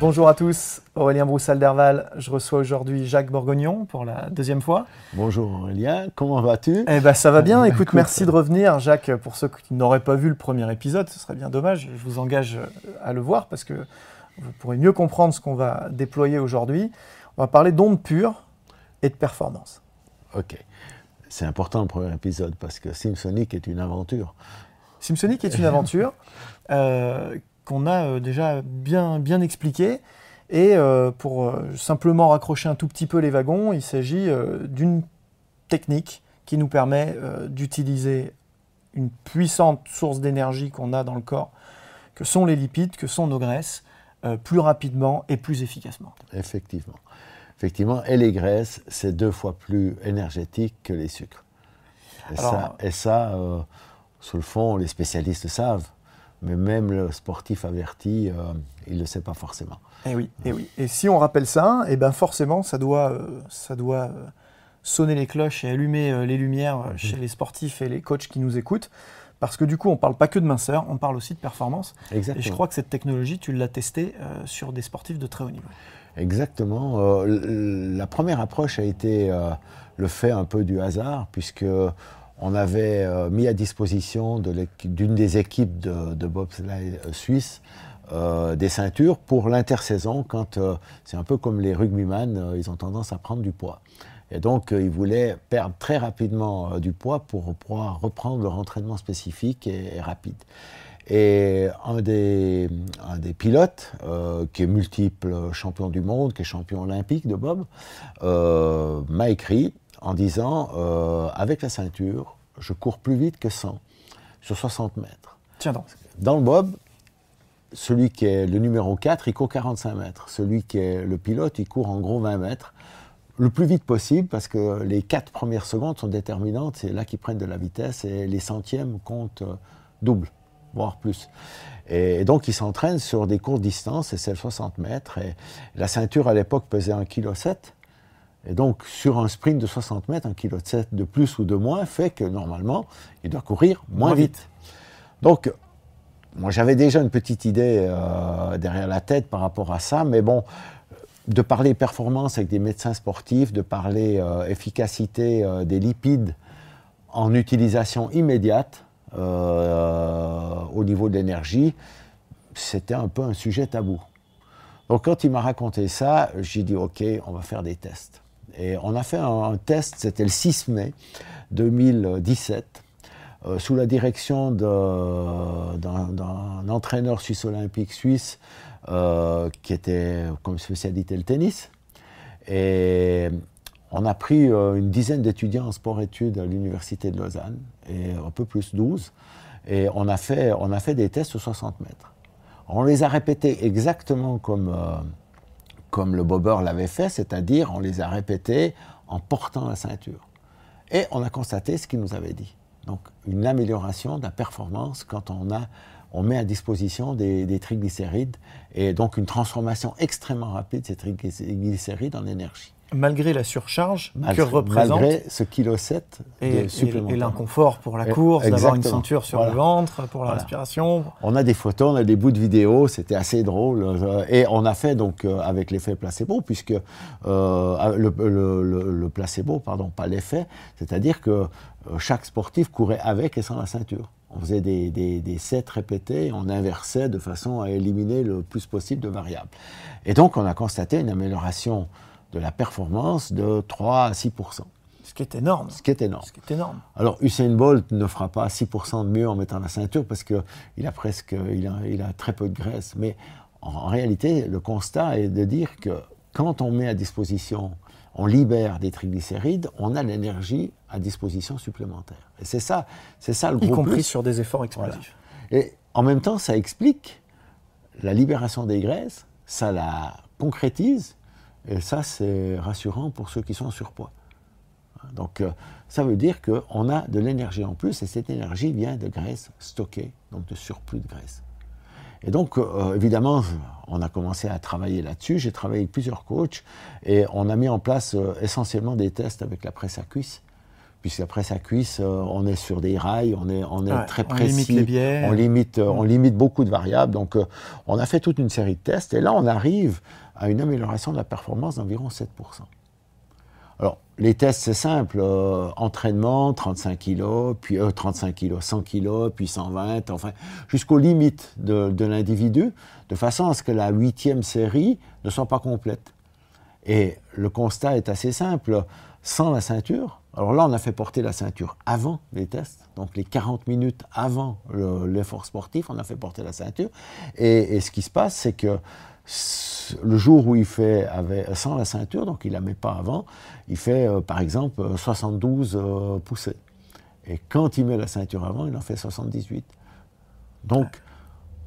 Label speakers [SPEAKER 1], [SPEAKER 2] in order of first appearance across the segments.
[SPEAKER 1] Bonjour à tous, Aurélien Broussal-Derval. Je reçois aujourd'hui Jacques Borgognon pour la deuxième fois.
[SPEAKER 2] Bonjour Aurélien, comment vas-tu?
[SPEAKER 1] Eh ben ça va bien. Écoute, merci de revenir, Jacques. Pour ceux qui n'auraient pas vu le premier épisode, ce serait bien dommage. Je vous engage à le voir parce que vous pourrez mieux comprendre ce qu'on va déployer aujourd'hui. On va parler d'ondes pures et de performance.
[SPEAKER 2] Ok, c'est important le premier épisode parce que Simsonic est une aventure.
[SPEAKER 1] Simsonic est une aventure. Euh, qu'on a euh, déjà bien, bien expliqué. Et euh, pour euh, simplement raccrocher un tout petit peu les wagons, il s'agit d'une technique qui nous permet d'utiliser une puissante source d'énergie qu'on a dans le corps, que sont les lipides, que sont nos graisses, plus rapidement et plus efficacement.
[SPEAKER 2] Effectivement. Effectivement, et les graisses, c'est deux fois plus énergétique que les sucres. Et ça, et ça sur le fond, les spécialistes savent mais même le sportif averti, euh, il ne le sait pas forcément.
[SPEAKER 1] Et eh oui, et eh oui. Et si on rappelle ça, et eh ben forcément, ça doit, euh, ça doit euh, sonner les cloches et allumer les lumières chez les sportifs et les coachs qui nous écoutent. Parce que du coup, on ne parle pas que de minceur, on parle aussi de performance.
[SPEAKER 2] Exactement.
[SPEAKER 1] Et je crois que cette technologie, tu l'as testée sur des sportifs de très haut niveau.
[SPEAKER 2] Exactement. la première approche a été le fait un peu du hasard, puisque on avait euh, mis à disposition d'une des équipes de, de bobsleigh euh, suisse euh, des ceintures pour l'intersaison quand c'est un peu comme les rugbyman, ils ont tendance à prendre du poids. Et donc ils voulaient perdre très rapidement du poids pour pouvoir reprendre leur entraînement spécifique et, rapide. Et un des, un des pilotes, qui est multiple champion du monde, qui est champion olympique de Bob, m'a écrit en disant euh, avec la ceinture, je cours plus vite que 100 sur 60 mètres.
[SPEAKER 1] Tiens donc.
[SPEAKER 2] Dans le bob, celui qui est le numéro 4, il court 45 mètres. Celui qui est le pilote, il court en gros 20 mètres. Le plus vite possible, parce que les quatre premières secondes sont déterminantes, c'est là qu'ils prennent de la vitesse et les centièmes comptent euh, double, voire plus. Et donc, ils s'entraînent sur des courtes distances, et c'est 60 mètres. Et la ceinture, à l'époque, pesait 1,7 kg. Et donc, sur un sprint de 60 mètres, un kilo de plus ou de moins fait que normalement, il doit courir moins, vite. Donc, moi, j'avais déjà une petite idée euh, derrière la tête par rapport à ça, mais bon, de parler performance avec des médecins sportifs, de parler euh, efficacité euh, des lipides en utilisation immédiate au niveau de l'énergie, c'était un peu un sujet tabou. Donc, quand il m'a raconté ça, j'ai dit, OK, on va faire des tests. Et on a fait un, test, c'était le 6 mai 2017, euh, sous la direction d'un entraîneur suisse olympique suisse euh, qui était comme spécialité le tennis. Et on a pris euh, une dizaine d'étudiants en sport-études à l'université de Lausanne, et un peu plus 12, et on a fait, on a fait des tests sur 60 mètres. On les a répétés exactement comme comme le bobber l'avait fait, c'est-à-dire on les a répétés en portant la ceinture. Et on a constaté ce qu'il nous avait dit. Donc une amélioration de la performance quand on a on met à disposition des, triglycérides et donc une transformation extrêmement rapide de ces triglycérides en énergie.
[SPEAKER 1] Malgré la surcharge que représente.
[SPEAKER 2] Malgré ce kilo 7
[SPEAKER 1] et, supplémentaire. Et, l'inconfort pour la course, d'avoir une ceinture sur le ventre, pour la respiration.
[SPEAKER 2] On a des photos, on a des bouts de vidéos, c'était assez drôle. Euh, et on a fait donc euh, avec l'effet placebo, puisque euh, le, placebo, pardon, pas l'effet, c'est-à-dire que chaque sportif courait avec et sans la ceinture. On faisait des, des, sets répétés, on inversait de façon à éliminer le plus possible de variables. Et donc, on a constaté une amélioration de la performance de 3 à 6%
[SPEAKER 1] ce qui est énorme.
[SPEAKER 2] Ce qui est énorme.
[SPEAKER 1] Ce qui est énorme.
[SPEAKER 2] Alors Usain Bolt ne fera pas 6% de mieux en mettant la ceinture parce qu'il a presque, il a, il a, très peu de graisse. Mais en, réalité, le constat est de dire que quand on met à disposition, on libère des triglycérides, on a l'énergie à disposition supplémentaire. Et c'est ça, c'est ça le gros
[SPEAKER 1] Y compris sur des efforts explosifs.
[SPEAKER 2] Et en même temps, ça explique la libération des graisses, ça la concrétise, et ça, c'est rassurant pour ceux qui sont en surpoids. Donc, euh, ça veut dire qu'on a de l'énergie en plus, et cette énergie vient de graisse stockée, donc de surplus de graisse. Et donc, euh, évidemment, on a commencé à travailler là-dessus. J'ai travaillé avec plusieurs coachs, et on a mis en place euh, essentiellement des tests avec la presse à cuisse puisque après sa cuisse, euh, on est sur des rails, on est, on est très précis. On limite
[SPEAKER 1] les biais.
[SPEAKER 2] On limite, euh, on limite beaucoup de variables. Donc, euh, on a fait toute une série de tests. Et là, on arrive à une amélioration de la performance d'environ 7%. Alors, les tests, c'est simple. entraînement, 35 kg, puis 35 kg, 100 kg, puis 120, enfin, jusqu'aux limites de, de l'individu, de façon à ce que la huitième série ne soit pas complète. Et le constat est assez simple. Sans la ceinture, alors là, on a fait porter la ceinture avant les tests, donc les 40 minutes avant l'effort sportif, on a fait porter la ceinture. Et, ce qui se passe, c'est que le jour où il fait sans la ceinture, donc il ne la met pas avant, il fait euh, par exemple 72 euh, poussées. Et quand il met la ceinture avant, il en fait 78. Donc,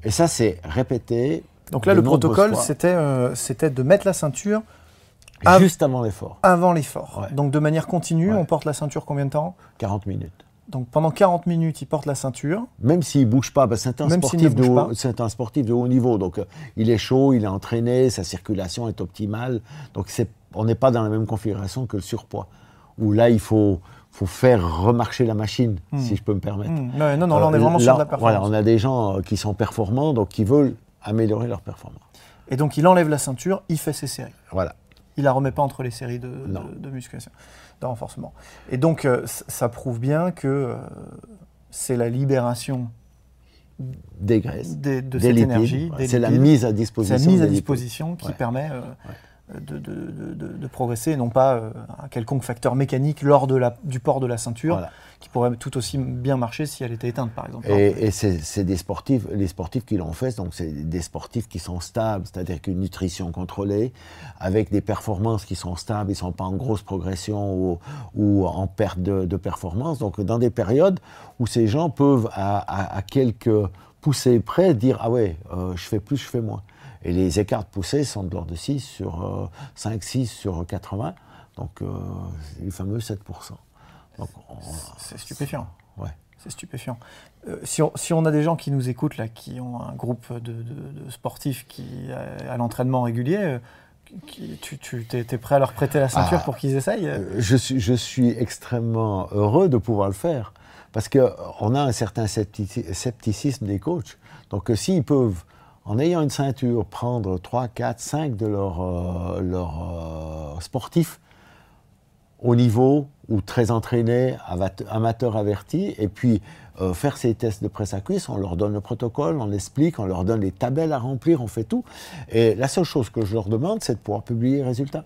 [SPEAKER 2] et ça, c'est répété.
[SPEAKER 1] Donc là, le protocole, euh, c'était de mettre la ceinture
[SPEAKER 2] Juste avant l'effort.
[SPEAKER 1] Avant l'effort. Donc de manière continue, on porte la ceinture combien de temps?
[SPEAKER 2] 40 minutes.
[SPEAKER 1] Donc pendant 40 minutes, il porte la ceinture.
[SPEAKER 2] Même s'il ne bouge pas, parce c'est un, sportif de haut, un sportif de haut niveau. Donc euh, il est chaud, il est entraîné, sa circulation est optimale. Donc on n'est pas dans la même configuration que le surpoids. Où là, il faut, faut faire remarcher la machine, hmm. si je peux me permettre.
[SPEAKER 1] Hmm. non, non, là, on est vraiment sur de la performance.
[SPEAKER 2] Voilà, on a des gens euh, qui sont performants, donc qui veulent améliorer leur performance.
[SPEAKER 1] Et donc il enlève la ceinture, il fait ses séries.
[SPEAKER 2] Voilà.
[SPEAKER 1] Il la remet pas entre les séries de, de, musculation, de renforcement. Et donc, euh, ça prouve bien que euh, c'est la libération
[SPEAKER 2] des graisses,
[SPEAKER 1] de cette énergie.
[SPEAKER 2] C'est la mise à disposition.
[SPEAKER 1] C'est la mise à disposition qui permet euh, de, de, progresser, non pas un quelconque facteur mécanique lors de la, du port de la ceinture, qui pourrait tout aussi bien marcher si elle était éteinte, par exemple.
[SPEAKER 2] Et, c'est des sportifs, les sportifs qui l'ont fait, donc c'est des sportifs qui sont stables, c'est-à-dire qu'une nutrition contrôlée, avec des performances qui sont stables, ils ne sont pas en grosse progression ou, ou en perte de, performance. Donc dans des périodes où ces gens peuvent, à, quelques poussées près, dire Ah ouais, euh, je fais plus, je fais moins. Et les écarts de poussée sont de l'ordre de 6 sur 5, euh, 6 sur 80, donc euh, les fameux 7%.
[SPEAKER 1] C'est stupéfiant.
[SPEAKER 2] Ouais.
[SPEAKER 1] C'est stupéfiant. Euh, si, on, si, on, a des gens qui nous écoutent, là, qui ont un groupe de, sportifs qui, à, l'entraînement régulier, euh, tu, tu es, prêt à leur prêter la ceinture ah. pour qu'ils essayent euh?
[SPEAKER 2] Je suis, je suis extrêmement heureux de pouvoir le faire. Parce qu'on a un certain scepticisme des coachs. Donc s'ils peuvent, en ayant une ceinture, prendre 3, 4, 5 de leurs leur, sportifs au niveau ou très entraînés, amateurs avertis, et puis euh, faire ces tests de presse à cuisse, on leur donne le protocole, on explique, on leur donne les tabelles à remplir, on fait tout. Et la seule chose que je leur demande, c'est de pouvoir publier les résultats.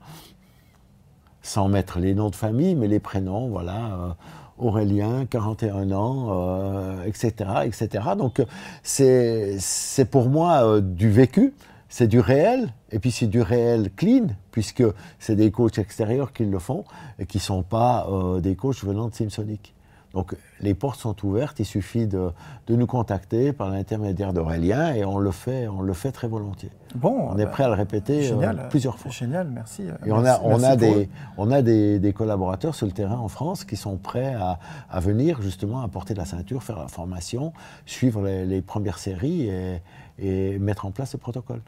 [SPEAKER 2] Sans mettre les noms de famille, mais les prénoms, voilà. Euh, Aurélien, 41 ans, etc., euh, etc. Donc c'est pour moi du vécu c'est du réel, et puis c'est du réel clean, puisque c'est des coachs extérieurs qui le font, et qui ne sont pas euh, des coachs venant de Simsonic. Donc les portes sont ouvertes, il suffit de, nous contacter par l'intermédiaire d'Aurélien et on le fait, on le fait très volontiers. Bon, on est bah, prêt à le répéter euh, plusieurs fois.
[SPEAKER 1] Génial, merci.
[SPEAKER 2] Et on a, on a, des, on a des, collaborateurs sur le terrain en France qui sont prêts à, venir justement apporter la ceinture, faire la formation, suivre les, premières séries et, mettre en place ce protocole.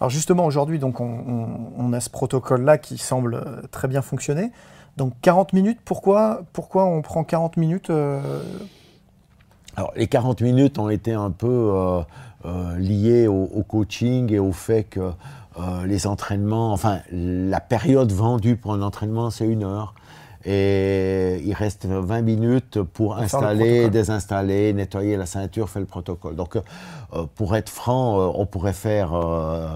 [SPEAKER 1] Alors justement aujourd'hui, donc on a ce protocole-là qui semble très bien fonctionner. Donc 40 minutes, pourquoi, pourquoi on prend 40 minutes euh
[SPEAKER 2] Alors les 40 minutes ont été un peu euh, euh, liées au, coaching et au fait que les entraînements, enfin la période vendue pour un entraînement c'est une heure et il reste 20 minutes pour installer, désinstaller, nettoyer la ceinture, faire le protocole. Donc, euh, pour être franc, euh, on pourrait faire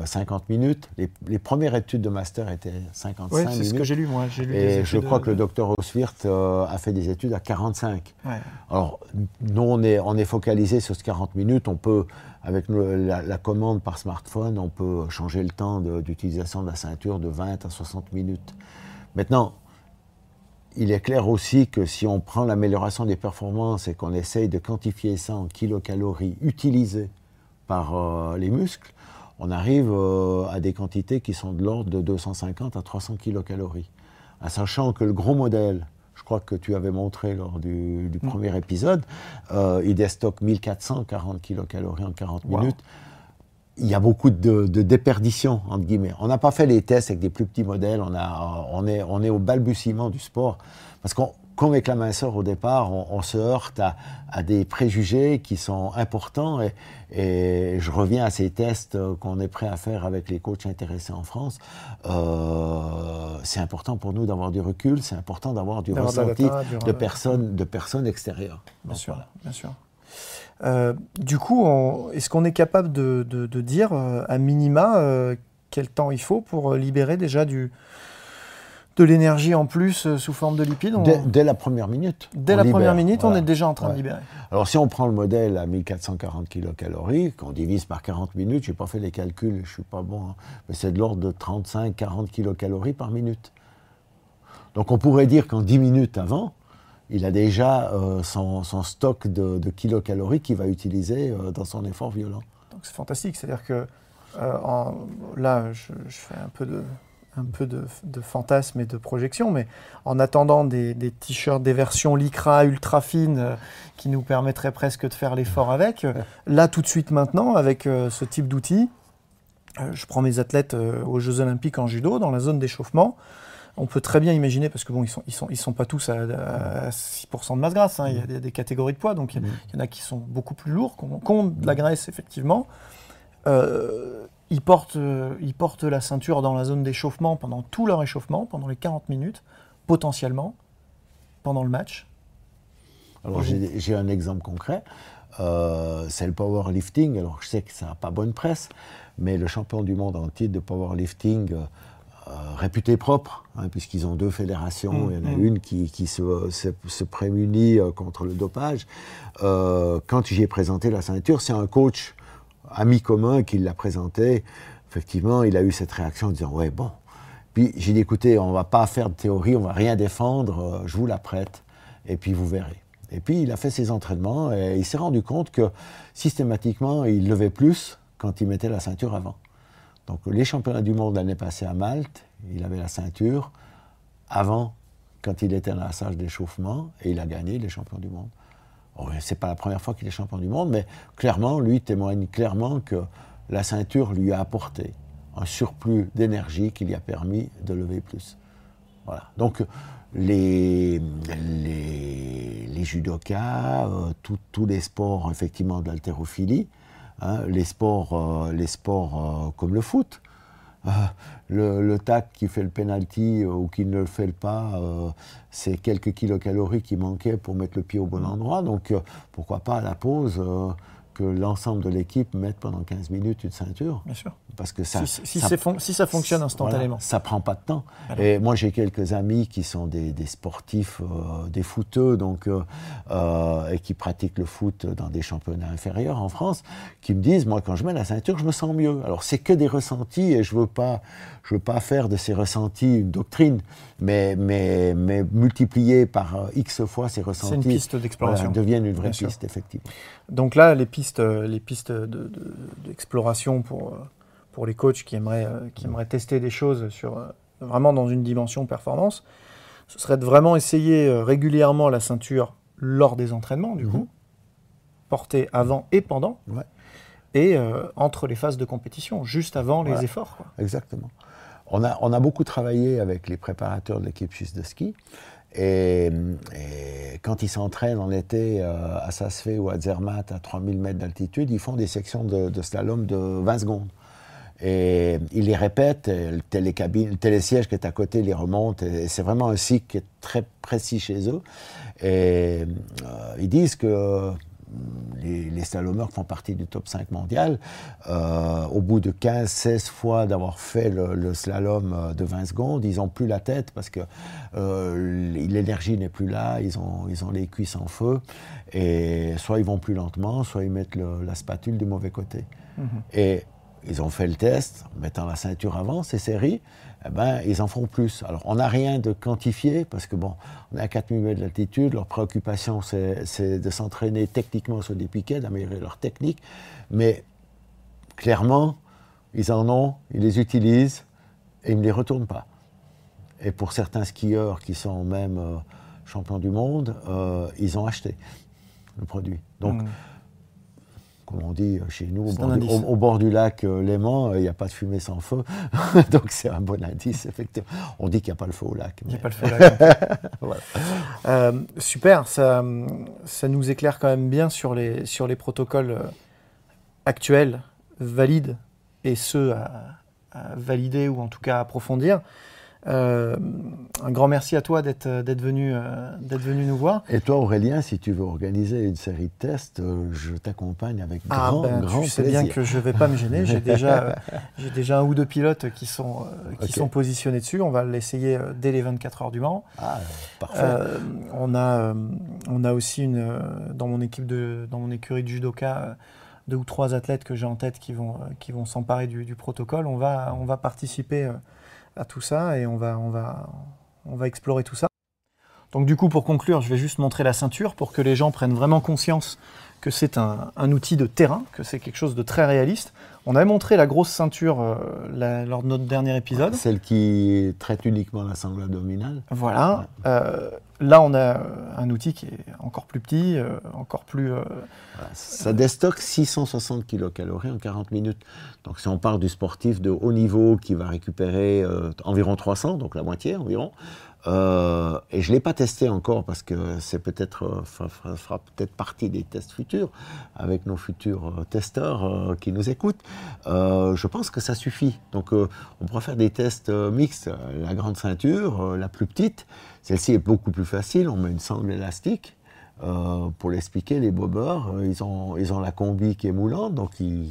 [SPEAKER 2] 50 euh, minutes. Les, premières études de master étaient 55 minutes.
[SPEAKER 1] c'est ce que j'ai lu, moi. Lu
[SPEAKER 2] et je crois que le docteur Oswirt a fait des études à 45. Alors, nous, on est, on est focalisé sur ce 40 minutes. On peut, avec la, la, commande par smartphone, on peut changer le temps d'utilisation de, de la ceinture de 20 à 60 minutes. Maintenant, il est clair aussi que si on prend l'amélioration des performances et qu'on essaye de quantifier ça en kilocalories utilisées par euh, les muscles, on arrive euh, à des quantités qui sont de l'ordre de 250 à 300 kilocalories. En sachant que le gros modèle, je crois que tu avais montré lors du, mm. premier épisode, euh, il déstocke 1440 kilocalories en 40 minutes il y a beaucoup de, déperdition, entre guillemets. On n'a pas fait les tests avec des plus petits modèles, on, a, on, est, on est au balbutiement du sport. Parce qu'on, comme avec la minceur au départ, on, se heurte à, des préjugés qui sont importants. Et, et, je reviens à ces tests qu'on est prêt à faire avec les coachs intéressés en France. Euh, c'est important pour nous d'avoir du recul, c'est important d'avoir du ressenti de, personnes, de personnes extérieures.
[SPEAKER 1] Bien sûr, bien sûr. Euh, du coup, est-ce qu'on est capable de, dire euh, à minima euh, quel temps il faut pour libérer déjà du, de l'énergie en plus sous forme de lipides
[SPEAKER 2] dès, la première minute.
[SPEAKER 1] Dès la première minute, on est déjà en train de libérer.
[SPEAKER 2] Alors si on prend le modèle à 1440 kilocalories, qu'on divise par 40 minutes, je n'ai pas fait les calculs, je ne suis pas bon, hein, mais c'est de l'ordre de 35-40 kilocalories par minute. Donc on pourrait dire qu'en 10 minutes avant, il a déjà euh, son, stock de, kilocalories qu'il va utiliser euh, dans son effort violent.
[SPEAKER 1] Donc c'est fantastique, c'est-à-dire que euh, là, je, fais un peu de, un peu de, fantasme et de projection, mais en attendant des, t-shirts, des versions Lycra ultra fines qui nous permettraient presque de faire l'effort avec, là tout de suite maintenant, avec ce type d'outils, je prends mes athlètes aux Jeux Olympiques en judo, dans la zone d'échauffement, on peut très bien imaginer, parce que bon, ils sont, ils sont, ils sont pas tous à, 6% de masse grasse, hein. il, y a des, catégories de poids, donc il y, en a qui sont beaucoup plus lourds, qui ont, de la graisse effectivement. Euh, ils, portent, euh, ils portent la ceinture dans la zone d'échauffement pendant tout leur échauffement, pendant les 40 minutes, potentiellement, pendant le match.
[SPEAKER 2] Alors j'ai un exemple concret, euh, c'est le powerlifting. Alors je sais que ça n'a pas bonne presse, mais le champion du monde en titre de powerlifting euh, réputé propre, hein, puisqu'ils ont deux fédérations. Il y en a mm, mm. une qui, se, prémunit euh, contre le dopage. Euh, quand j'ai présenté la ceinture, c'est un coach ami commun qui l'a présenté. Effectivement, il a eu cette réaction en disant Ouais, bon. Puis j'ai dit Écoutez, on ne va pas faire de théorie, on ne va rien défendre, je vous la prête, et puis vous verrez. Et puis il a fait ses entraînements et il s'est rendu compte que systématiquement, il levait plus quand il mettait la ceinture avant. Donc les championnats du monde l'année passée à Malte, il avait la ceinture avant, quand il était dans la sage d'échauffement, et il a gagné les champions du monde. Ce n'est pas la première fois qu'il est champion du monde, mais clairement, lui témoigne clairement que la ceinture lui a apporté un surplus d'énergie qui lui a permis de lever plus. Voilà. Donc les, les, judokas, euh, tous les sports effectivement de l'haltérophilie, Hein, les sports, euh, les sports euh, comme le foot. Euh, le, tac qui fait le penalty ou qui ne le fait pas, c'est quelques kilocalories qui manquaient pour mettre le pied au bon endroit. Donc pourquoi pas la pause que l'ensemble de l'équipe mette pendant 15 minutes une ceinture.
[SPEAKER 1] Bien sûr.
[SPEAKER 2] Parce que ça,
[SPEAKER 1] si, si, si ça fonctionne instantanément.
[SPEAKER 2] Voilà, ça prend pas de temps. Et moi, j'ai quelques amis qui sont des, des sportifs, euh, des footeux, donc, euh, euh, et qui pratiquent le foot dans des championnats inférieurs en France, qui me disent, moi, quand je mets la ceinture, je me sens mieux. Alors, c'est que des ressentis, et je veux pas, je veux pas faire de ces ressentis une doctrine, mais, mais, mais multiplier par euh, X fois ces ressentis.
[SPEAKER 1] Une piste d'exploration.
[SPEAKER 2] Voilà, deviennent une vraie Bien piste, sûr. effectivement.
[SPEAKER 1] Donc là, les pistes, les pistes d'exploration de, de, pour pour les coachs qui aimeraient, euh, qui aimeraient tester des choses sur, euh, vraiment dans une dimension performance, ce serait de vraiment essayer euh, régulièrement la ceinture lors des entraînements, du mmh. coup, porter avant et pendant,
[SPEAKER 2] ouais.
[SPEAKER 1] et euh, entre les phases de compétition, juste avant les efforts. Quoi.
[SPEAKER 2] Exactement. On a, beaucoup travaillé avec les préparateurs de l'équipe suisse de ski. Et, et, quand ils s'entraînent en été euh, à Sassfé ou à Zermatt à 3000 mètres d'altitude, ils font des sections de, slalom de 20 secondes. Et ils les répètent, le télécabine, le télésiège qui est à côté les remonte, et c'est vraiment un cycle qui est très précis chez eux. Et euh, ils disent que les, les slalomeurs qui font partie du top 5 mondial, euh, au bout de 15-16 fois d'avoir fait le, le, slalom de 20 secondes, ils n'ont plus la tête parce que euh, l'énergie n'est plus là, ils ont, ils ont les cuisses en feu, et soit ils vont plus lentement, soit ils mettent le, la spatule du mauvais côté. -hmm. Et ils ont fait le test, en mettant la ceinture avant, ces séries, eh ben, ils en font plus. Alors, on n'a rien de quantifié, parce que, bon, on est à 4000 mètres d'altitude, leur préoccupation, c'est de s'entraîner techniquement sur des piquets, d'améliorer leur technique, mais clairement, ils en ont, ils les utilisent, et ils ne les retournent pas. Et pour certains skieurs qui sont même euh, champions du monde, euh, ils ont acheté le produit. Donc, mmh comme on dit chez nous, au bord, du, au, au bord, du, lac euh, Léman, il n'y a pas de fumée sans feu. Donc c'est un bon indice, effectivement. On dit qu'il n'y a pas le feu au lac.
[SPEAKER 1] Il n'y a pas le feu au lac. voilà. euh, super, ça, ça nous éclaire quand même bien sur les, sur les protocoles actuels, valides, et ceux à, à valider ou en tout cas à approfondir. Euh, un grand merci à toi d'être venu, euh, venu nous voir.
[SPEAKER 2] Et toi, Aurélien, si tu veux organiser une série de tests, euh, je t'accompagne avec
[SPEAKER 1] ah,
[SPEAKER 2] grand,
[SPEAKER 1] ben,
[SPEAKER 2] grand
[SPEAKER 1] tu sais
[SPEAKER 2] plaisir.
[SPEAKER 1] bien que je ne vais pas me gêner. J'ai déjà, j'ai déjà un ou deux pilotes qui sont, qui okay. sont positionnés dessus. On va l'essayer dès les 24 heures du Mans.
[SPEAKER 2] Ah, parfait.
[SPEAKER 1] on, a, on a aussi une, dans mon équipe de, dans mon écurie de judoka deux ou trois athlètes que j'ai en tête qui vont, qui vont s'emparer du, du, protocole. On va, on va participer à tout ça et on va, on, va, on va explorer tout ça. Donc du coup, pour conclure, je vais juste montrer la ceinture pour que les gens prennent vraiment conscience que c'est un, un, outil de terrain, que c'est quelque chose de très réaliste. On avait montré la grosse ceinture euh, la, lors de notre dernier épisode.
[SPEAKER 2] Celle qui traite uniquement la sangle abdominale.
[SPEAKER 1] Voilà. Ouais. Euh, là, on a un outil qui est encore plus petit, euh, encore plus...
[SPEAKER 2] Voilà. Ça déstocke 660 kcal en 40 minutes. Donc si on parle du sportif de haut niveau qui va récupérer environ 300, donc la moitié environ, euh, et je ne l'ai pas testé encore parce que c'est peut-être euh, fera, peut-être partie des tests futurs avec nos futurs euh, testeurs qui nous écoutent. je pense que ça suffit. Donc on pourra faire des tests mixtes. La grande ceinture, la plus petite, celle-ci est beaucoup plus facile. On met une sangle élastique. pour l'expliquer, les bobeurs, ils ont, ils ont la combi qui est moulante, donc ils,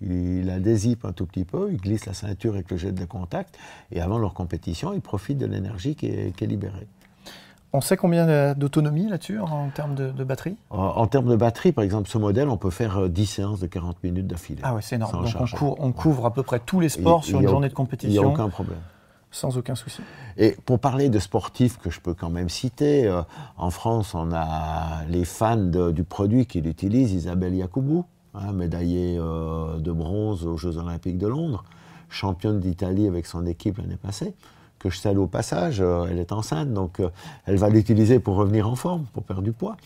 [SPEAKER 2] il la dézippe un tout petit peu, il glisse la ceinture avec le jet de contact, et avant leur compétition, ils profitent de l'énergie qui, qui est, libérée.
[SPEAKER 1] On sait combien d'autonomie là-dessus en termes de, de batterie?
[SPEAKER 2] En, en, termes de batterie, par exemple, ce modèle, on peut faire 10 séances de 40 minutes d'affilée.
[SPEAKER 1] Ah ouais, c'est énorme. Donc on couvre, on couvre, à peu près tous les sports il, sur une journée de compétition.
[SPEAKER 2] Il n'y a aucun problème.
[SPEAKER 1] Sans aucun souci.
[SPEAKER 2] Et pour parler de sportifs que je peux quand même citer, euh, en France, on a les fans de, du produit qui l'utilisent, Isabelle Yacoubou, hein, médaillée euh, de bronze aux Jeux Olympiques de Londres, championne d'Italie avec son équipe l'année passée, que je salue au passage. Euh, elle est enceinte, donc euh, elle va l'utiliser pour revenir en forme, pour perdre du poids.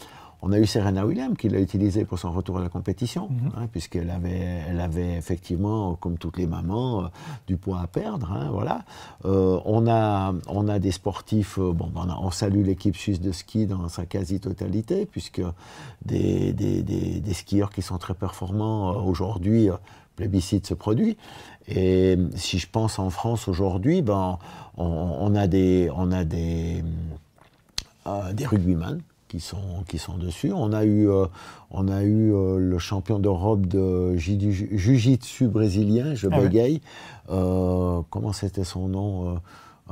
[SPEAKER 2] On a eu Serena Williams qui l'a utilisé pour son retour à la compétition, mm -hmm. hein, puisqu'elle avait, elle avait effectivement, comme toutes les mamans, euh, du poids à perdre. Hein, voilà. Euh, on, a, on a des sportifs, euh, bon, on, a, on salue l'équipe suisse de ski dans sa quasi-totalité, puisque des, des, des, des, skieurs qui sont très performants aujourd'hui plébiscite ce produit. Et si je pense en France aujourd'hui, ben, on, on, a des, on a des, des rugbyman qui sont, qui sont dessus. On a eu, on a eu le champion d'Europe de Jiu-Jitsu brésilien, je ah bégaye. comment c'était son nom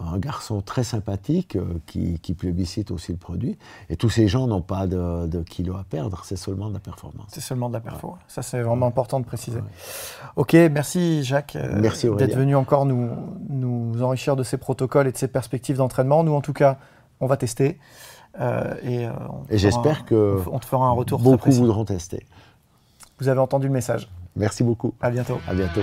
[SPEAKER 2] un garçon très sympathique euh, qui, qui, plébiscite aussi le produit. Et tous ces gens n'ont pas de, de kilos à perdre, c'est seulement de la performance.
[SPEAKER 1] C'est seulement de la performance. Ça, c'est vraiment important de préciser. Ok, merci Jacques euh,
[SPEAKER 2] merci
[SPEAKER 1] d'être venu encore nous, nous enrichir de ces protocoles et de ces perspectives d'entraînement. Nous, en tout cas, on va tester.
[SPEAKER 2] Euh, et, et j'espère que
[SPEAKER 1] on te fera un retour
[SPEAKER 2] beaucoup voudront tester.
[SPEAKER 1] Vous avez entendu le message.
[SPEAKER 2] Merci beaucoup.
[SPEAKER 1] À bientôt.
[SPEAKER 2] À bientôt.